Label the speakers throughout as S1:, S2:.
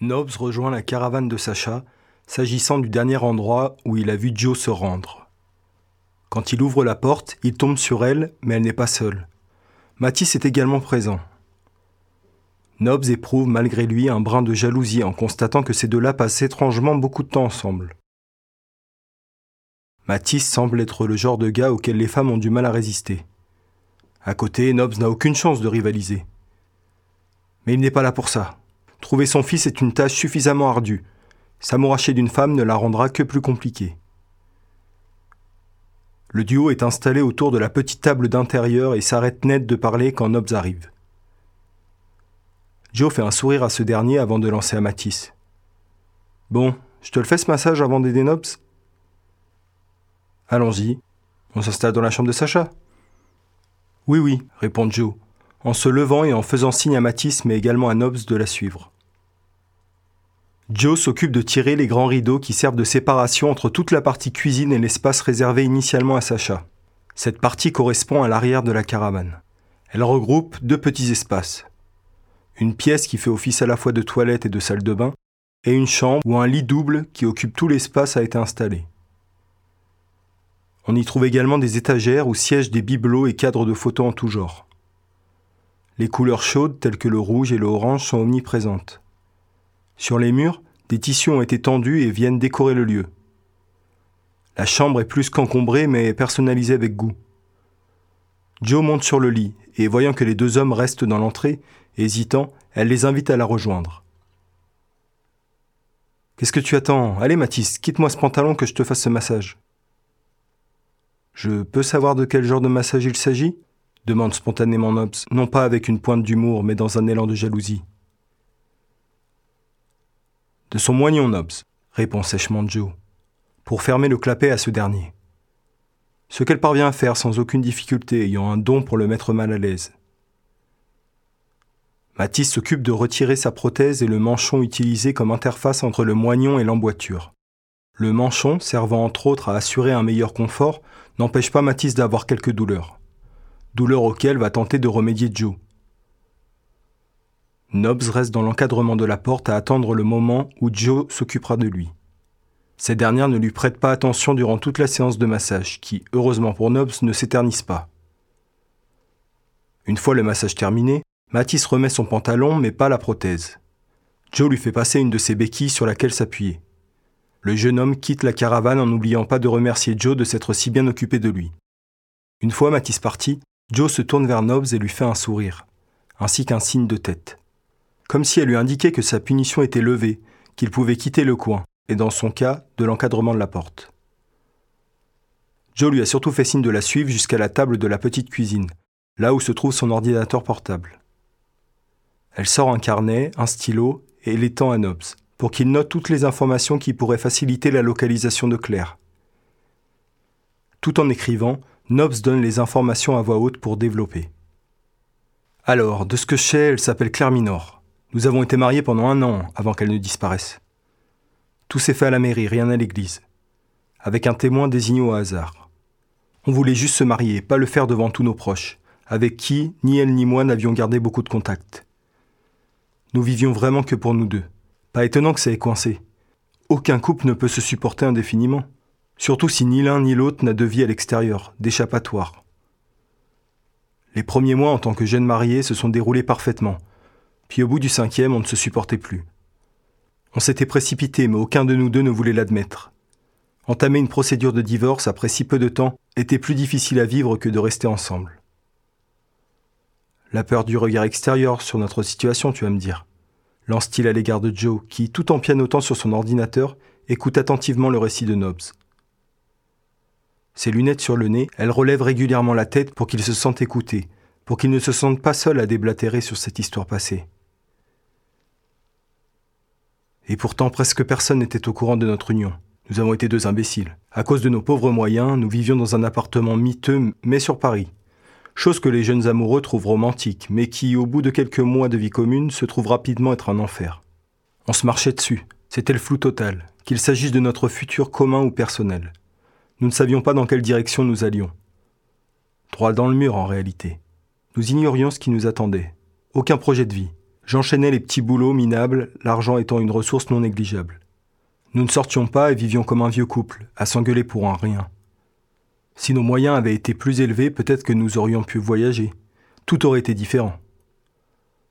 S1: Nobs rejoint la caravane de Sacha, s'agissant du dernier endroit où il a vu Joe se rendre. Quand il ouvre la porte, il tombe sur elle, mais elle n'est pas seule. Matisse est également présent. Nobs éprouve malgré lui un brin de jalousie en constatant que ces deux-là passent étrangement beaucoup de temps ensemble. Matisse semble être le genre de gars auquel les femmes ont du mal à résister. À côté, Nobs n'a aucune chance de rivaliser. Mais il n'est pas là pour ça. Trouver son fils est une tâche suffisamment ardue. S'amouracher d'une femme ne la rendra que plus compliquée. Le duo est installé autour de la petite table d'intérieur et s'arrête net de parler quand Nobs arrive. Joe fait un sourire à ce dernier avant de lancer à Matisse. Bon, je te le fais ce massage avant d'aider Nobs Allons-y. On s'installe dans la chambre de Sacha Oui, oui, répond Joe, en se levant et en faisant signe à Matisse mais également à Nobs de la suivre. Joe s'occupe de tirer les grands rideaux qui servent de séparation entre toute la partie cuisine et l'espace réservé initialement à Sacha. Cette partie correspond à l'arrière de la caravane. Elle regroupe deux petits espaces. Une pièce qui fait office à la fois de toilette et de salle de bain, et une chambre où un lit double qui occupe tout l'espace a été installé. On y trouve également des étagères où siègent des bibelots et cadres de photos en tout genre. Les couleurs chaudes telles que le rouge et le orange sont omniprésentes. Sur les murs, des tissus ont été tendus et viennent décorer le lieu. La chambre est plus qu'encombrée mais personnalisée avec goût. Joe monte sur le lit et voyant que les deux hommes restent dans l'entrée, hésitant, elle les invite à la rejoindre. Qu'est-ce que tu attends? Allez Mathis, quitte-moi ce pantalon que je te fasse ce massage. Je peux savoir de quel genre de massage il s'agit? demande spontanément Nobs, non pas avec une pointe d'humour, mais dans un élan de jalousie. De son moignon, Nobs, répond sèchement Joe, pour fermer le clapet à ce dernier. Ce qu'elle parvient à faire sans aucune difficulté, ayant un don pour le mettre mal à l'aise. Mathis s'occupe de retirer sa prothèse et le manchon utilisé comme interface entre le moignon et l'emboîture. Le manchon, servant entre autres à assurer un meilleur confort, n'empêche pas Mathis d'avoir quelques douleurs. Douleurs auxquelles va tenter de remédier Joe. Nobs reste dans l'encadrement de la porte à attendre le moment où Joe s'occupera de lui. Cette dernière ne lui prête pas attention durant toute la séance de massage, qui, heureusement pour Nobs, ne s'éternise pas. Une fois le massage terminé, Matisse remet son pantalon mais pas la prothèse. Joe lui fait passer une de ses béquilles sur laquelle s'appuyer. Le jeune homme quitte la caravane en n'oubliant pas de remercier Joe de s'être si bien occupé de lui. Une fois Matisse parti, Joe se tourne vers Nobs et lui fait un sourire, ainsi qu'un signe de tête comme si elle lui indiquait que sa punition était levée, qu'il pouvait quitter le coin, et dans son cas, de l'encadrement de la porte. Joe lui a surtout fait signe de la suivre jusqu'à la table de la petite cuisine, là où se trouve son ordinateur portable. Elle sort un carnet, un stylo et l'étend à Nobs, pour qu'il note toutes les informations qui pourraient faciliter la localisation de Claire. Tout en écrivant, Nobs donne les informations à voix haute pour développer. Alors, de ce que je sais, elle s'appelle Claire Minor. Nous avons été mariés pendant un an avant qu'elle ne disparaisse. Tout s'est fait à la mairie, rien à l'église, avec un témoin désigné au hasard. On voulait juste se marier, pas le faire devant tous nos proches, avec qui ni elle ni moi n'avions gardé beaucoup de contacts. Nous vivions vraiment que pour nous deux. Pas étonnant que ça ait coincé. Aucun couple ne peut se supporter indéfiniment, surtout si ni l'un ni l'autre n'a de vie à l'extérieur, d'échappatoire. Les premiers mois en tant que jeune marié se sont déroulés parfaitement, puis au bout du cinquième, on ne se supportait plus. On s'était précipité, mais aucun de nous deux ne voulait l'admettre. Entamer une procédure de divorce après si peu de temps était plus difficile à vivre que de rester ensemble. La peur du regard extérieur sur notre situation, tu vas me dire. Lance-t-il à l'égard de Joe, qui, tout en pianotant sur son ordinateur, écoute attentivement le récit de Nobbs. Ses lunettes sur le nez, elle relève régulièrement la tête pour qu'il se sente écouté, pour qu'il ne se sente pas seul à déblatérer sur cette histoire passée. Et pourtant presque personne n'était au courant de notre union. Nous avons été deux imbéciles. À cause de nos pauvres moyens, nous vivions dans un appartement miteux, mais sur Paris. Chose que les jeunes amoureux trouvent romantique, mais qui, au bout de quelques mois de vie commune, se trouve rapidement être un enfer. On se marchait dessus. C'était le flou total, qu'il s'agisse de notre futur commun ou personnel. Nous ne savions pas dans quelle direction nous allions. Droit dans le mur en réalité. Nous ignorions ce qui nous attendait. Aucun projet de vie. J'enchaînais les petits boulots minables, l'argent étant une ressource non négligeable. Nous ne sortions pas et vivions comme un vieux couple, à s'engueuler pour un rien. Si nos moyens avaient été plus élevés, peut-être que nous aurions pu voyager. Tout aurait été différent.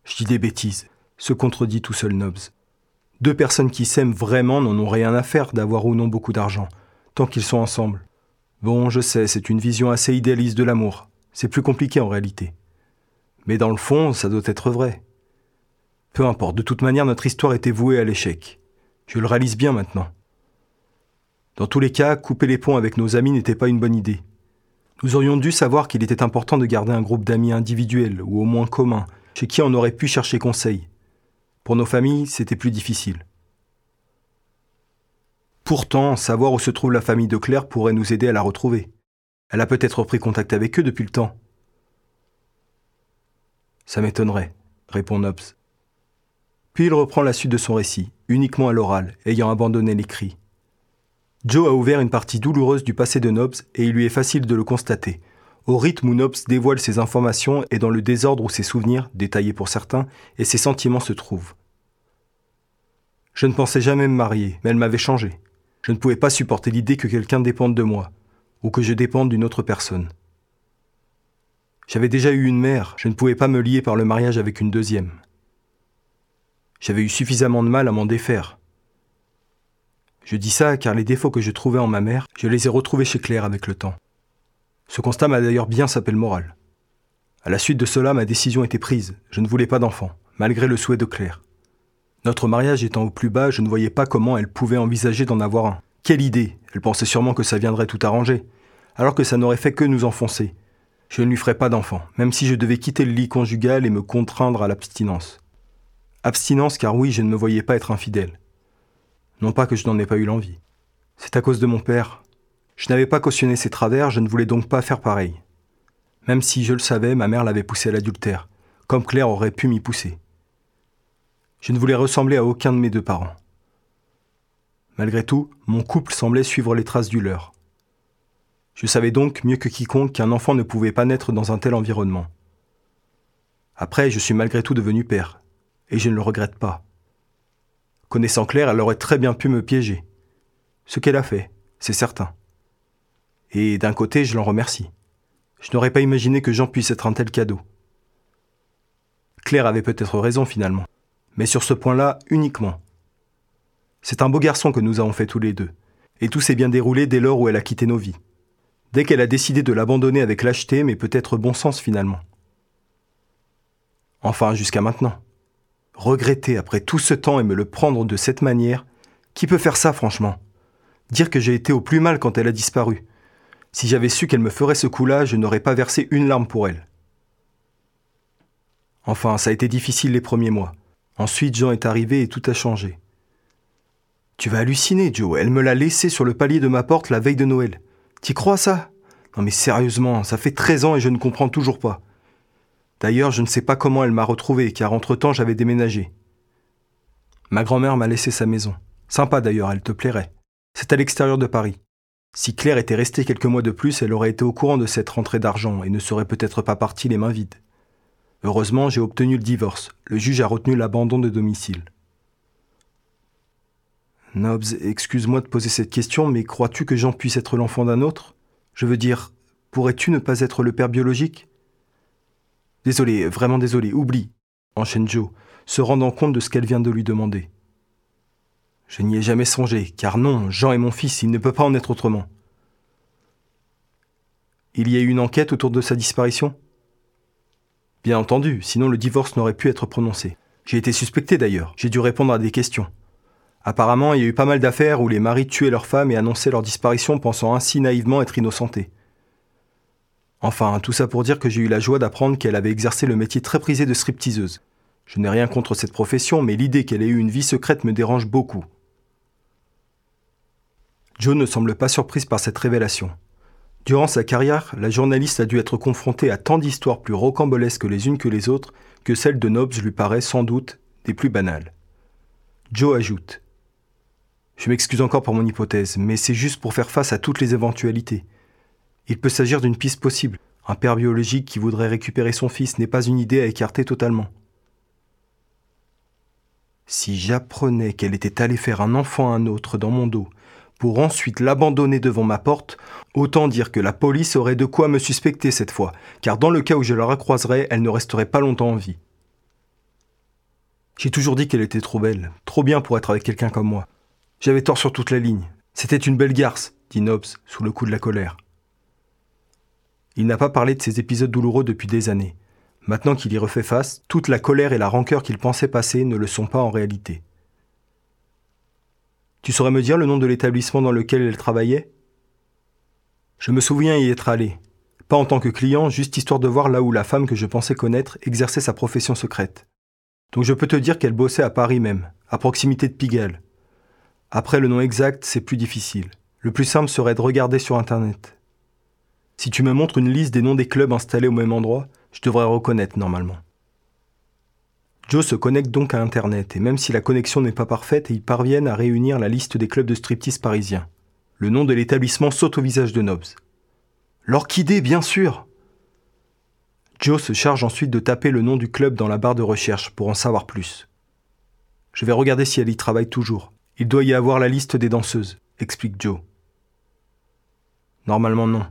S1: Je dis des bêtises, se contredit tout seul Nobs. Deux personnes qui s'aiment vraiment n'en ont rien à faire d'avoir ou non beaucoup d'argent, tant qu'ils sont ensemble. Bon, je sais, c'est une vision assez idéaliste de l'amour. C'est plus compliqué en réalité. Mais dans le fond, ça doit être vrai. Peu importe, de toute manière, notre histoire était vouée à l'échec. Je le réalise bien maintenant. Dans tous les cas, couper les ponts avec nos amis n'était pas une bonne idée. Nous aurions dû savoir qu'il était important de garder un groupe d'amis individuels, ou au moins communs, chez qui on aurait pu chercher conseil. Pour nos familles, c'était plus difficile. Pourtant, savoir où se trouve la famille de Claire pourrait nous aider à la retrouver. Elle a peut-être pris contact avec eux depuis le temps. Ça m'étonnerait, répond Nobs. Puis il reprend la suite de son récit, uniquement à l'oral, ayant abandonné l'écrit. Joe a ouvert une partie douloureuse du passé de Nobs et il lui est facile de le constater. Au rythme où Nobs dévoile ses informations et dans le désordre où ses souvenirs, détaillés pour certains, et ses sentiments se trouvent. Je ne pensais jamais me marier, mais elle m'avait changé. Je ne pouvais pas supporter l'idée que quelqu'un dépende de moi, ou que je dépende d'une autre personne. J'avais déjà eu une mère, je ne pouvais pas me lier par le mariage avec une deuxième. J'avais eu suffisamment de mal à m'en défaire. Je dis ça car les défauts que je trouvais en ma mère, je les ai retrouvés chez Claire avec le temps. Ce constat m'a d'ailleurs bien sapé le moral. À la suite de cela, ma décision était prise. Je ne voulais pas d'enfant, malgré le souhait de Claire. Notre mariage étant au plus bas, je ne voyais pas comment elle pouvait envisager d'en avoir un. Quelle idée Elle pensait sûrement que ça viendrait tout arranger, alors que ça n'aurait fait que nous enfoncer. Je ne lui ferais pas d'enfant, même si je devais quitter le lit conjugal et me contraindre à l'abstinence. Abstinence car oui, je ne me voyais pas être infidèle. Non pas que je n'en ai pas eu l'envie. C'est à cause de mon père. Je n'avais pas cautionné ses travers, je ne voulais donc pas faire pareil. Même si je le savais, ma mère l'avait poussé à l'adultère, comme Claire aurait pu m'y pousser. Je ne voulais ressembler à aucun de mes deux parents. Malgré tout, mon couple semblait suivre les traces du leur. Je savais donc mieux que quiconque qu'un enfant ne pouvait pas naître dans un tel environnement. Après, je suis malgré tout devenu père, et je ne le regrette pas. Connaissant Claire, elle aurait très bien pu me piéger. Ce qu'elle a fait, c'est certain. Et d'un côté, je l'en remercie. Je n'aurais pas imaginé que Jean puisse être un tel cadeau. Claire avait peut-être raison finalement, mais sur ce point-là uniquement. C'est un beau garçon que nous avons fait tous les deux, et tout s'est bien déroulé dès lors où elle a quitté nos vies. Dès qu'elle a décidé de l'abandonner avec lâcheté, mais peut-être bon sens finalement. Enfin, jusqu'à maintenant regretter après tout ce temps et me le prendre de cette manière, qui peut faire ça franchement? Dire que j'ai été au plus mal quand elle a disparu. Si j'avais su qu'elle me ferait ce coup-là, je n'aurais pas versé une larme pour elle. Enfin, ça a été difficile les premiers mois. Ensuite, Jean est arrivé et tout a changé. Tu vas halluciner, Joe. Elle me l'a laissé sur le palier de ma porte la veille de Noël. T'y crois ça? Non mais sérieusement, ça fait 13 ans et je ne comprends toujours pas. D'ailleurs, je ne sais pas comment elle m'a retrouvé, car entre-temps j'avais déménagé. Ma grand-mère m'a laissé sa maison. Sympa d'ailleurs, elle te plairait. C'est à l'extérieur de Paris. Si Claire était restée quelques mois de plus, elle aurait été au courant de cette rentrée d'argent et ne serait peut-être pas partie les mains vides. Heureusement, j'ai obtenu le divorce. Le juge a retenu l'abandon de domicile. Nobs, excuse-moi de poser cette question, mais crois-tu que Jean puisse être l'enfant d'un autre? Je veux dire, pourrais-tu ne pas être le père biologique? Désolé, vraiment désolé, oublie, enchaîne Joe, se rendant compte de ce qu'elle vient de lui demander. Je n'y ai jamais songé, car non, Jean est mon fils, il ne peut pas en être autrement. Il y a eu une enquête autour de sa disparition? Bien entendu, sinon le divorce n'aurait pu être prononcé. J'ai été suspecté d'ailleurs, j'ai dû répondre à des questions. Apparemment, il y a eu pas mal d'affaires où les maris tuaient leurs femmes et annonçaient leur disparition pensant ainsi naïvement être innocentés. Enfin, tout ça pour dire que j'ai eu la joie d'apprendre qu'elle avait exercé le métier très prisé de stripteaseuse. Je n'ai rien contre cette profession, mais l'idée qu'elle ait eu une vie secrète me dérange beaucoup. Joe ne semble pas surprise par cette révélation. Durant sa carrière, la journaliste a dû être confrontée à tant d'histoires plus rocambolesques les unes que les autres que celle de Nobbs lui paraît sans doute des plus banales. Joe ajoute Je m'excuse encore pour mon hypothèse, mais c'est juste pour faire face à toutes les éventualités. Il peut s'agir d'une piste possible. Un père biologique qui voudrait récupérer son fils n'est pas une idée à écarter totalement. Si j'apprenais qu'elle était allée faire un enfant à un autre dans mon dos, pour ensuite l'abandonner devant ma porte, autant dire que la police aurait de quoi me suspecter cette fois, car dans le cas où je la recroiserais, elle ne resterait pas longtemps en vie. J'ai toujours dit qu'elle était trop belle, trop bien pour être avec quelqu'un comme moi. J'avais tort sur toute la ligne. C'était une belle garce, dit Nobs, sous le coup de la colère. Il n'a pas parlé de ces épisodes douloureux depuis des années. Maintenant qu'il y refait face, toute la colère et la rancœur qu'il pensait passer ne le sont pas en réalité. Tu saurais me dire le nom de l'établissement dans lequel elle travaillait? Je me souviens y être allé. Pas en tant que client, juste histoire de voir là où la femme que je pensais connaître exerçait sa profession secrète. Donc je peux te dire qu'elle bossait à Paris même, à proximité de Pigalle. Après le nom exact, c'est plus difficile. Le plus simple serait de regarder sur Internet. Si tu me montres une liste des noms des clubs installés au même endroit, je devrais reconnaître normalement. Joe se connecte donc à Internet, et même si la connexion n'est pas parfaite, ils parviennent à réunir la liste des clubs de striptease parisiens. Le nom de l'établissement saute au visage de Nobs. L'Orchidée, bien sûr Joe se charge ensuite de taper le nom du club dans la barre de recherche pour en savoir plus. Je vais regarder si elle y travaille toujours. Il doit y avoir la liste des danseuses, explique Joe. Normalement non.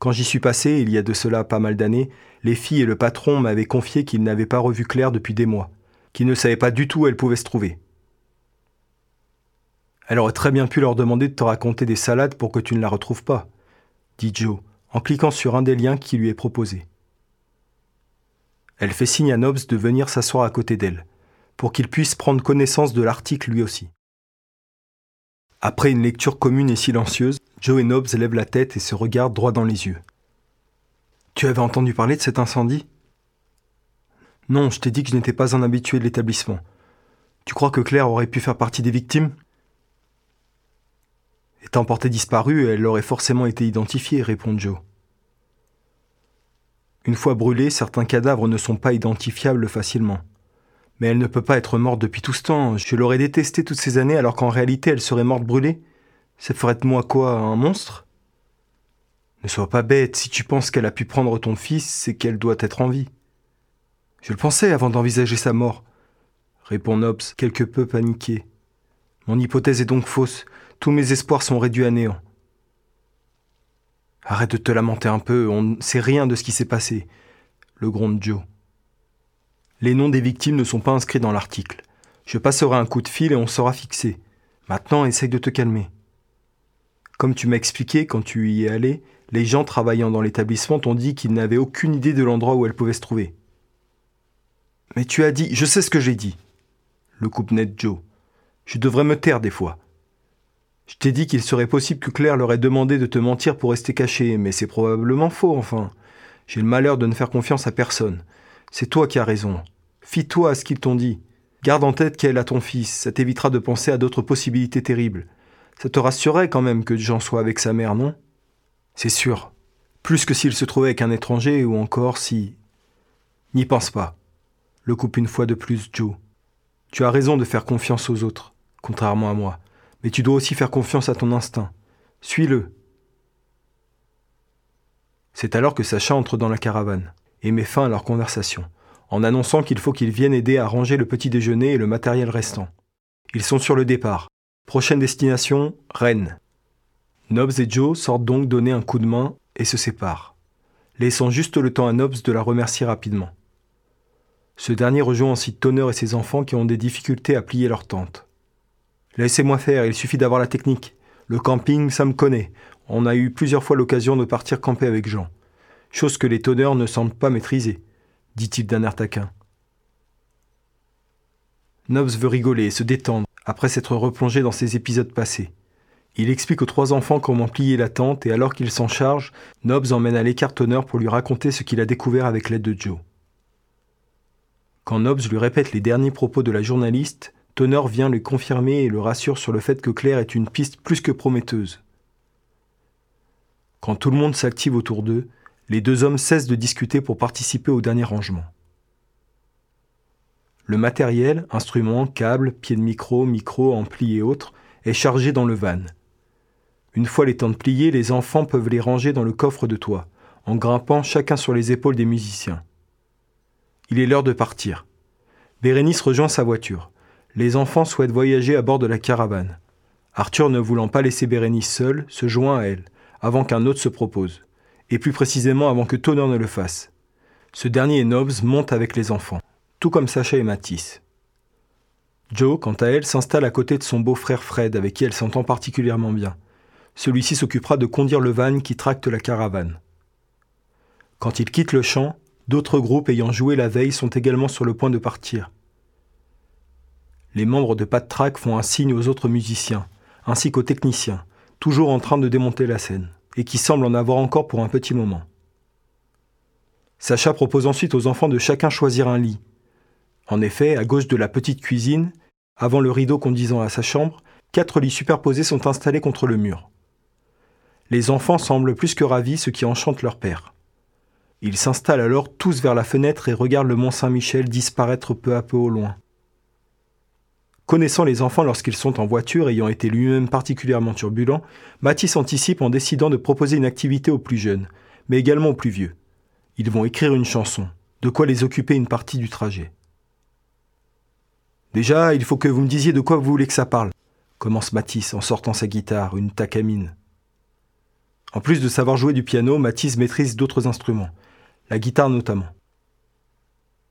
S1: Quand j'y suis passé, il y a de cela pas mal d'années, les filles et le patron m'avaient confié qu'ils n'avaient pas revu Claire depuis des mois, qu'ils ne savaient pas du tout où elle pouvait se trouver. Elle aurait très bien pu leur demander de te raconter des salades pour que tu ne la retrouves pas, dit Joe, en cliquant sur un des liens qui lui est proposé. Elle fait signe à Nobs de venir s'asseoir à côté d'elle, pour qu'il puisse prendre connaissance de l'article lui aussi. Après une lecture commune et silencieuse, Joe et Nobs lèvent la tête et se regardent droit dans les yeux. Tu avais entendu parler de cet incendie? Non, je t'ai dit que je n'étais pas un habitué de l'établissement. Tu crois que Claire aurait pu faire partie des victimes? Étant portée disparue, elle aurait forcément été identifiée, répond Joe. Une fois brûlée, certains cadavres ne sont pas identifiables facilement. Mais elle ne peut pas être morte depuis tout ce temps. Je l'aurais détestée toutes ces années alors qu'en réalité elle serait morte brûlée. Ça ferait de moi quoi, un monstre? Ne sois pas bête, si tu penses qu'elle a pu prendre ton fils, c'est qu'elle doit être en vie. Je le pensais avant d'envisager sa mort, répond Nobs, quelque peu paniqué. Mon hypothèse est donc fausse, tous mes espoirs sont réduits à néant. Arrête de te lamenter un peu, on ne sait rien de ce qui s'est passé, le gronde Joe. Les noms des victimes ne sont pas inscrits dans l'article. Je passerai un coup de fil et on sera fixé. Maintenant, essaye de te calmer. Comme tu m'as expliqué quand tu y es allé, les gens travaillant dans l'établissement t'ont dit qu'ils n'avaient aucune idée de l'endroit où elle pouvait se trouver. Mais tu as dit, je sais ce que j'ai dit. Le coupe net Joe. Je devrais me taire des fois. Je t'ai dit qu'il serait possible que Claire leur ait demandé de te mentir pour rester caché, mais c'est probablement faux, enfin. J'ai le malheur de ne faire confiance à personne. C'est toi qui as raison. Fie-toi à ce qu'ils t'ont dit. Garde en tête qu'elle a ton fils, ça t'évitera de penser à d'autres possibilités terribles. Ça te rassurerait quand même que Jean soit avec sa mère, non? C'est sûr. Plus que s'il se trouvait avec un étranger ou encore si. N'y pense pas. Le coupe une fois de plus, Joe. Tu as raison de faire confiance aux autres, contrairement à moi. Mais tu dois aussi faire confiance à ton instinct. Suis-le. C'est alors que Sacha entre dans la caravane et met fin à leur conversation, en annonçant qu'il faut qu'ils viennent aider à ranger le petit déjeuner et le matériel restant. Ils sont sur le départ, Prochaine destination, Rennes. Nobs et Joe sortent donc donner un coup de main et se séparent, laissant juste le temps à Nobs de la remercier rapidement. Ce dernier rejoint ensuite Tonner et ses enfants qui ont des difficultés à plier leur tente. Laissez-moi faire, il suffit d'avoir la technique. Le camping, ça me connaît. On a eu plusieurs fois l'occasion de partir camper avec Jean. Chose que les tonneurs ne semblent pas maîtriser, dit-il d'un air taquin. Nobs veut rigoler et se détendre, après s'être replongé dans ses épisodes passés. Il explique aux trois enfants comment plier la tente et alors qu'il s'en charge, Nobs emmène à l'écart pour lui raconter ce qu'il a découvert avec l'aide de Joe. Quand Nobs lui répète les derniers propos de la journaliste, Tonner vient lui confirmer et le rassure sur le fait que Claire est une piste plus que prometteuse. Quand tout le monde s'active autour d'eux, les deux hommes cessent de discuter pour participer au dernier rangement. Le matériel, instruments, câbles, pieds de micro, micro, ampli et autres, est chargé dans le van. Une fois les tentes pliées, les enfants peuvent les ranger dans le coffre de toit, en grimpant chacun sur les épaules des musiciens. Il est l'heure de partir. Bérénice rejoint sa voiture. Les enfants souhaitent voyager à bord de la caravane. Arthur, ne voulant pas laisser Bérénice seule, se joint à elle, avant qu'un autre se propose, et plus précisément avant que Tonnerre ne le fasse. Ce dernier et Nobbs montent avec les enfants, tout comme Sacha et Matisse. Joe, quant à elle, s'installe à côté de son beau-frère Fred, avec qui elle s'entend particulièrement bien. Celui-ci s'occupera de conduire le van qui tracte la caravane. Quand ils quittent le champ, d'autres groupes ayant joué la veille sont également sur le point de partir. Les membres de Pat font un signe aux autres musiciens, ainsi qu'aux techniciens, toujours en train de démonter la scène, et qui semblent en avoir encore pour un petit moment. Sacha propose ensuite aux enfants de chacun choisir un lit. En effet, à gauche de la petite cuisine, avant le rideau conduisant à sa chambre, quatre lits superposés sont installés contre le mur. Les enfants semblent plus que ravis, ce qui enchante leur père. Ils s'installent alors tous vers la fenêtre et regardent le mont Saint-Michel disparaître peu à peu au loin. Connaissant les enfants lorsqu'ils sont en voiture, ayant été lui-même particulièrement turbulent, Mathis anticipe en décidant de proposer une activité aux plus jeunes, mais également aux plus vieux. Ils vont écrire une chanson, de quoi les occuper une partie du trajet. Déjà, il faut que vous me disiez de quoi vous voulez que ça parle, commence Mathis en sortant sa guitare, une takamine. En plus de savoir jouer du piano, Mathis maîtrise d'autres instruments, la guitare notamment.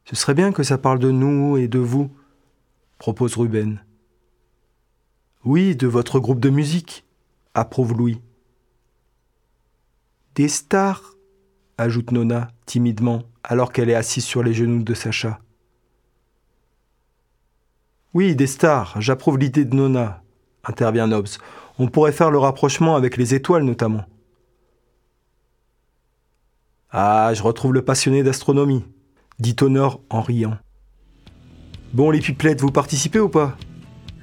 S1: Ce serait bien que ça parle de nous et de vous, propose Ruben. Oui, de votre groupe de musique, approuve Louis. Des stars, ajoute Nona timidement, alors qu'elle est assise sur les genoux de Sacha. Oui, des stars, j'approuve l'idée de Nona, intervient Nobs. On pourrait faire le rapprochement avec les étoiles notamment. Ah, je retrouve le passionné d'astronomie, dit Honor en riant. Bon, les pipelettes, vous participez ou pas?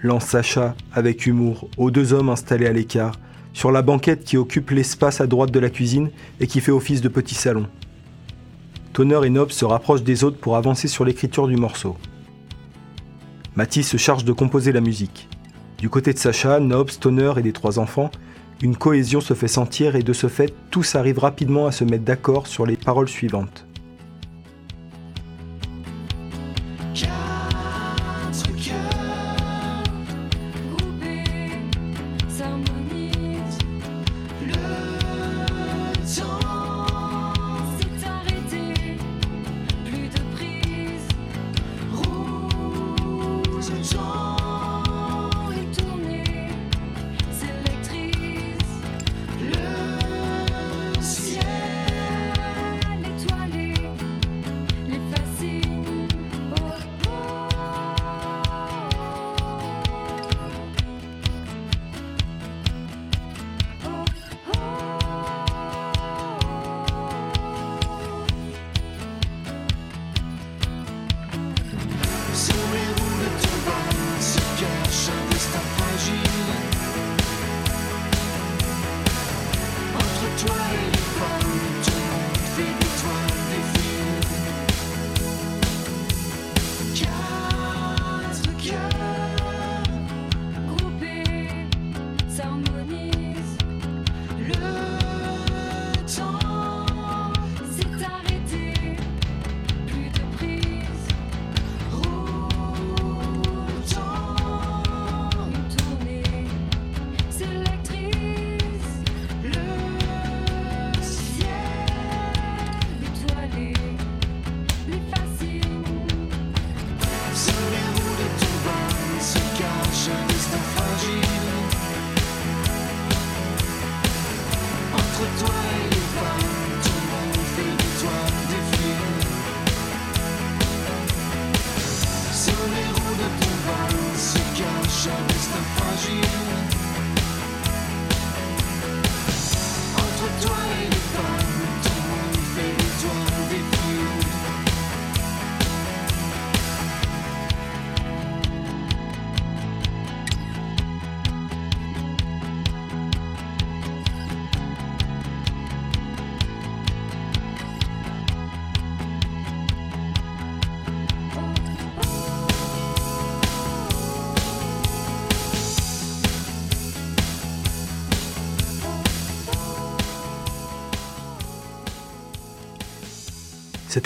S1: lance Sacha avec humour aux deux hommes installés à l'écart, sur la banquette qui occupe l'espace à droite de la cuisine et qui fait office de petit salon. Tonner et Nob se rapprochent des autres pour avancer sur l'écriture du morceau. Mathis se charge de composer la musique. Du côté de Sacha, Nobs, Tonner et des trois enfants, une cohésion se fait sentir et de ce fait, tous arrivent rapidement à se mettre d'accord sur les paroles suivantes.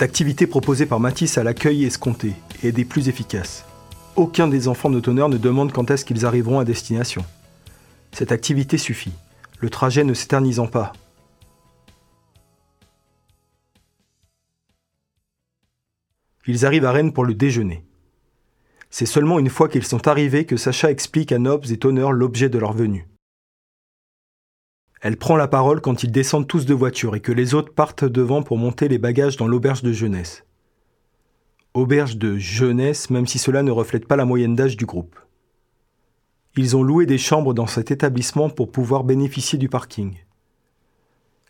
S1: Cette activité proposée par Matisse à l'accueil escompté et est des plus efficaces. Aucun des enfants de Tonnerre ne demande quand est-ce qu'ils arriveront à destination. Cette activité suffit, le trajet ne s'éternisant pas. Ils arrivent à Rennes pour le déjeuner. C'est seulement une fois qu'ils sont arrivés que Sacha explique à Nobs et Tonnerre l'objet de leur venue. Elle prend la parole quand ils descendent tous de voiture et que les autres partent devant pour monter les bagages dans l'auberge de jeunesse. Auberge de jeunesse, même si cela ne reflète pas la moyenne d'âge du groupe. Ils ont loué des chambres dans cet établissement pour pouvoir bénéficier du parking.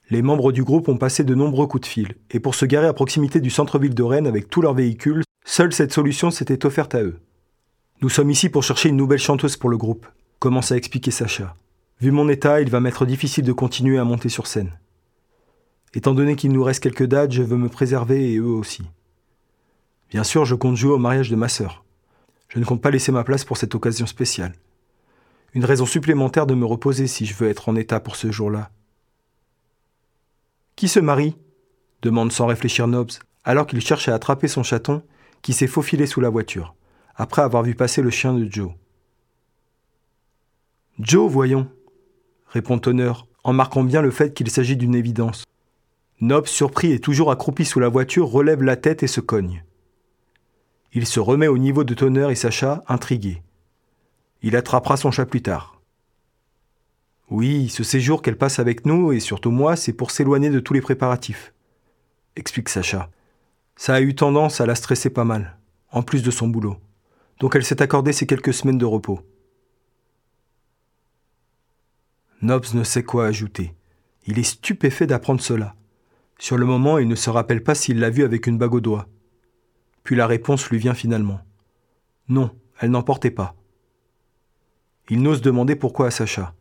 S1: Les membres du groupe ont passé de nombreux coups de fil, et pour se garer à proximité du centre-ville de Rennes avec tous leurs véhicules, seule cette solution s'était offerte à eux. Nous sommes ici pour chercher une nouvelle chanteuse pour le groupe, commence à expliquer Sacha. Vu mon état, il va m'être difficile de continuer à monter sur scène. Étant donné qu'il nous reste quelques dates, je veux me préserver et eux aussi. Bien sûr, je compte jouer au mariage de ma sœur. Je ne compte pas laisser ma place pour cette occasion spéciale. Une raison supplémentaire de me reposer si je veux être en état pour ce jour-là. Qui se marie? demande sans réfléchir Nobs, alors qu'il cherche à attraper son chaton qui s'est faufilé sous la voiture, après avoir vu passer le chien de Joe. Joe, voyons, répond Tonner, en marquant bien le fait qu'il s'agit d'une évidence. Nobs, surpris et toujours accroupi sous la voiture, relève la tête et se cogne. Il se remet au niveau de Tonnerre et Sacha, intrigué. Il attrapera son chat plus tard. Oui, ce séjour qu'elle passe avec nous, et surtout moi, c'est pour s'éloigner de tous les préparatifs, explique Sacha. Ça a eu tendance à la stresser pas mal, en plus de son boulot. Donc elle s'est accordée ces quelques semaines de repos. Nobs ne sait quoi ajouter. Il est stupéfait d'apprendre cela. Sur le moment, il ne se rappelle pas s'il l'a vue avec une bague au doigt. Puis la réponse lui vient finalement. Non, elle n'en portait pas. Il n'ose demander pourquoi à Sacha.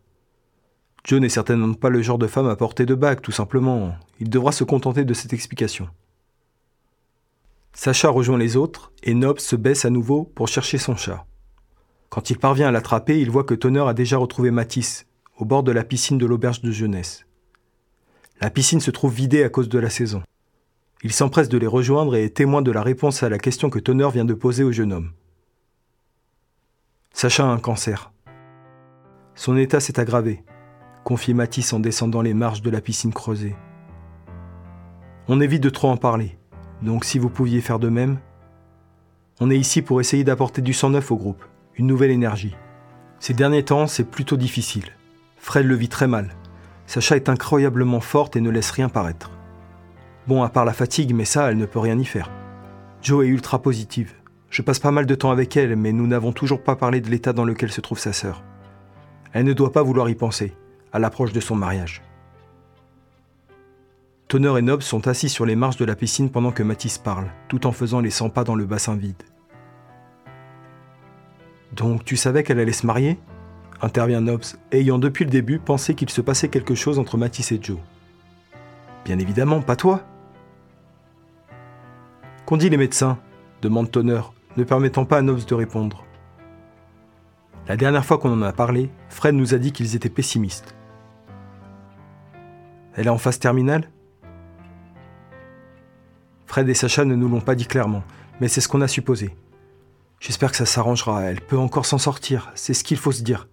S1: Joe n'est certainement pas le genre de femme à porter de bague, tout simplement. Il devra se contenter de cette explication. Sacha rejoint les autres et Nobs se baisse à nouveau pour chercher son chat. Quand il parvient à l'attraper, il voit que Tonner a déjà retrouvé Matisse, au bord de la piscine de l'auberge de jeunesse. La piscine se trouve vidée à cause de la saison. Il s'empresse de les rejoindre et est témoin de la réponse à la question que Tonner vient de poser au jeune homme. Sacha a un cancer. Son état s'est aggravé, confie Matisse en descendant les marches de la piscine creusée. On évite de trop en parler, donc si vous pouviez faire de même. On est ici pour essayer d'apporter du sang neuf au groupe, une nouvelle énergie. Ces derniers temps, c'est plutôt difficile. Fred le vit très mal. Sacha est incroyablement forte et ne laisse rien paraître. Bon, à part la fatigue, mais ça, elle ne peut rien y faire. Joe est ultra positive. Je passe pas mal de temps avec elle, mais nous n'avons toujours pas parlé de l'état dans lequel se trouve sa sœur. Elle ne doit pas vouloir y penser, à l'approche de son mariage. Tonner et Nob sont assis sur les marches de la piscine pendant que Matisse parle, tout en faisant les 100 pas dans le bassin vide. Donc tu savais qu'elle allait se marier? Intervient Nobs, ayant depuis le début pensé qu'il se passait quelque chose entre Matisse et Joe. Bien évidemment, pas toi. Qu'ont dit les médecins demande Tonner, ne permettant pas à Nobs de répondre. La dernière fois qu'on en a parlé, Fred nous a dit qu'ils étaient pessimistes. Elle est en phase terminale? Fred et Sacha ne nous l'ont pas dit clairement, mais c'est ce qu'on a supposé. J'espère que ça s'arrangera, elle peut encore s'en sortir, c'est ce qu'il faut se dire.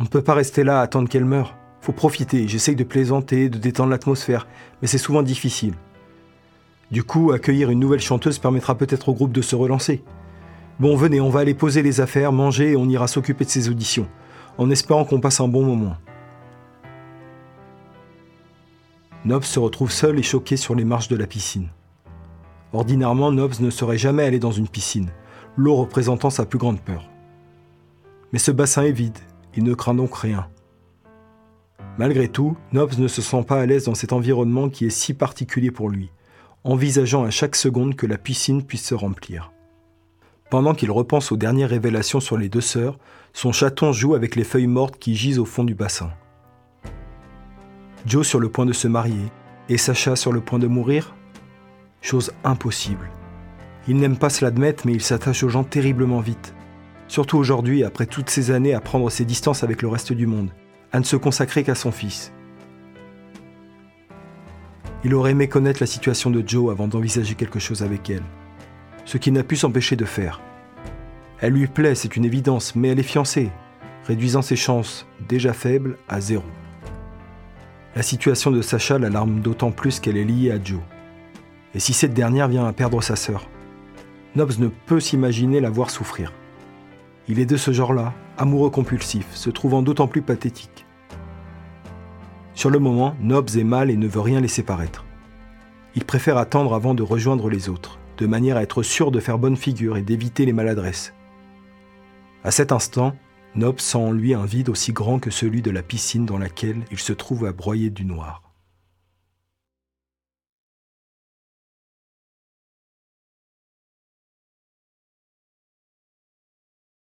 S1: On ne peut pas rester là à attendre qu'elle meure. Faut profiter, j'essaye de plaisanter, de détendre l'atmosphère, mais c'est souvent difficile. Du coup, accueillir une nouvelle chanteuse permettra peut-être au groupe de se relancer. Bon, venez, on va aller poser les affaires, manger et on ira s'occuper de ces auditions, en espérant qu'on passe un bon moment. Nobs se retrouve seul et choqué sur les marches de la piscine. Ordinairement, Nobs ne serait jamais allé dans une piscine, l'eau représentant sa plus grande peur. Mais ce bassin est vide, il ne craint donc rien. Malgré tout, Nobs ne se sent pas à l'aise dans cet environnement qui est si particulier pour lui, envisageant à chaque seconde que la piscine puisse se remplir. Pendant qu'il repense aux dernières révélations sur les deux sœurs, son chaton joue avec les feuilles mortes qui gisent au fond du bassin. Joe sur le point de se marier et Sacha sur le point de mourir? Chose impossible. Il n'aime pas se l'admettre, mais il s'attache aux gens terriblement vite. Surtout aujourd'hui, après toutes ces années à prendre ses distances avec le reste du monde, à ne se consacrer qu'à son fils. Il aurait aimé connaître la situation de Joe avant d'envisager quelque chose avec elle ce qu'il n'a pu s'empêcher de faire. Elle lui plaît, c'est une évidence, mais elle est fiancée, réduisant ses chances, déjà faibles, à zéro. La situation de Sacha l'alarme d'autant plus qu'elle est liée à Joe. Et si cette dernière vient à perdre sa sœur Nobs ne peut s'imaginer la voir souffrir. Il est de ce genre-là, amoureux compulsif, se trouvant d'autant plus pathétique. Sur le moment, Nobs est mal et ne veut rien laisser paraître. Il préfère attendre avant de rejoindre les autres, de manière à être sûr de faire bonne figure et d'éviter les maladresses. À cet instant, Nobs sent en lui un vide aussi grand que celui de la piscine dans laquelle il se trouve à broyer du noir.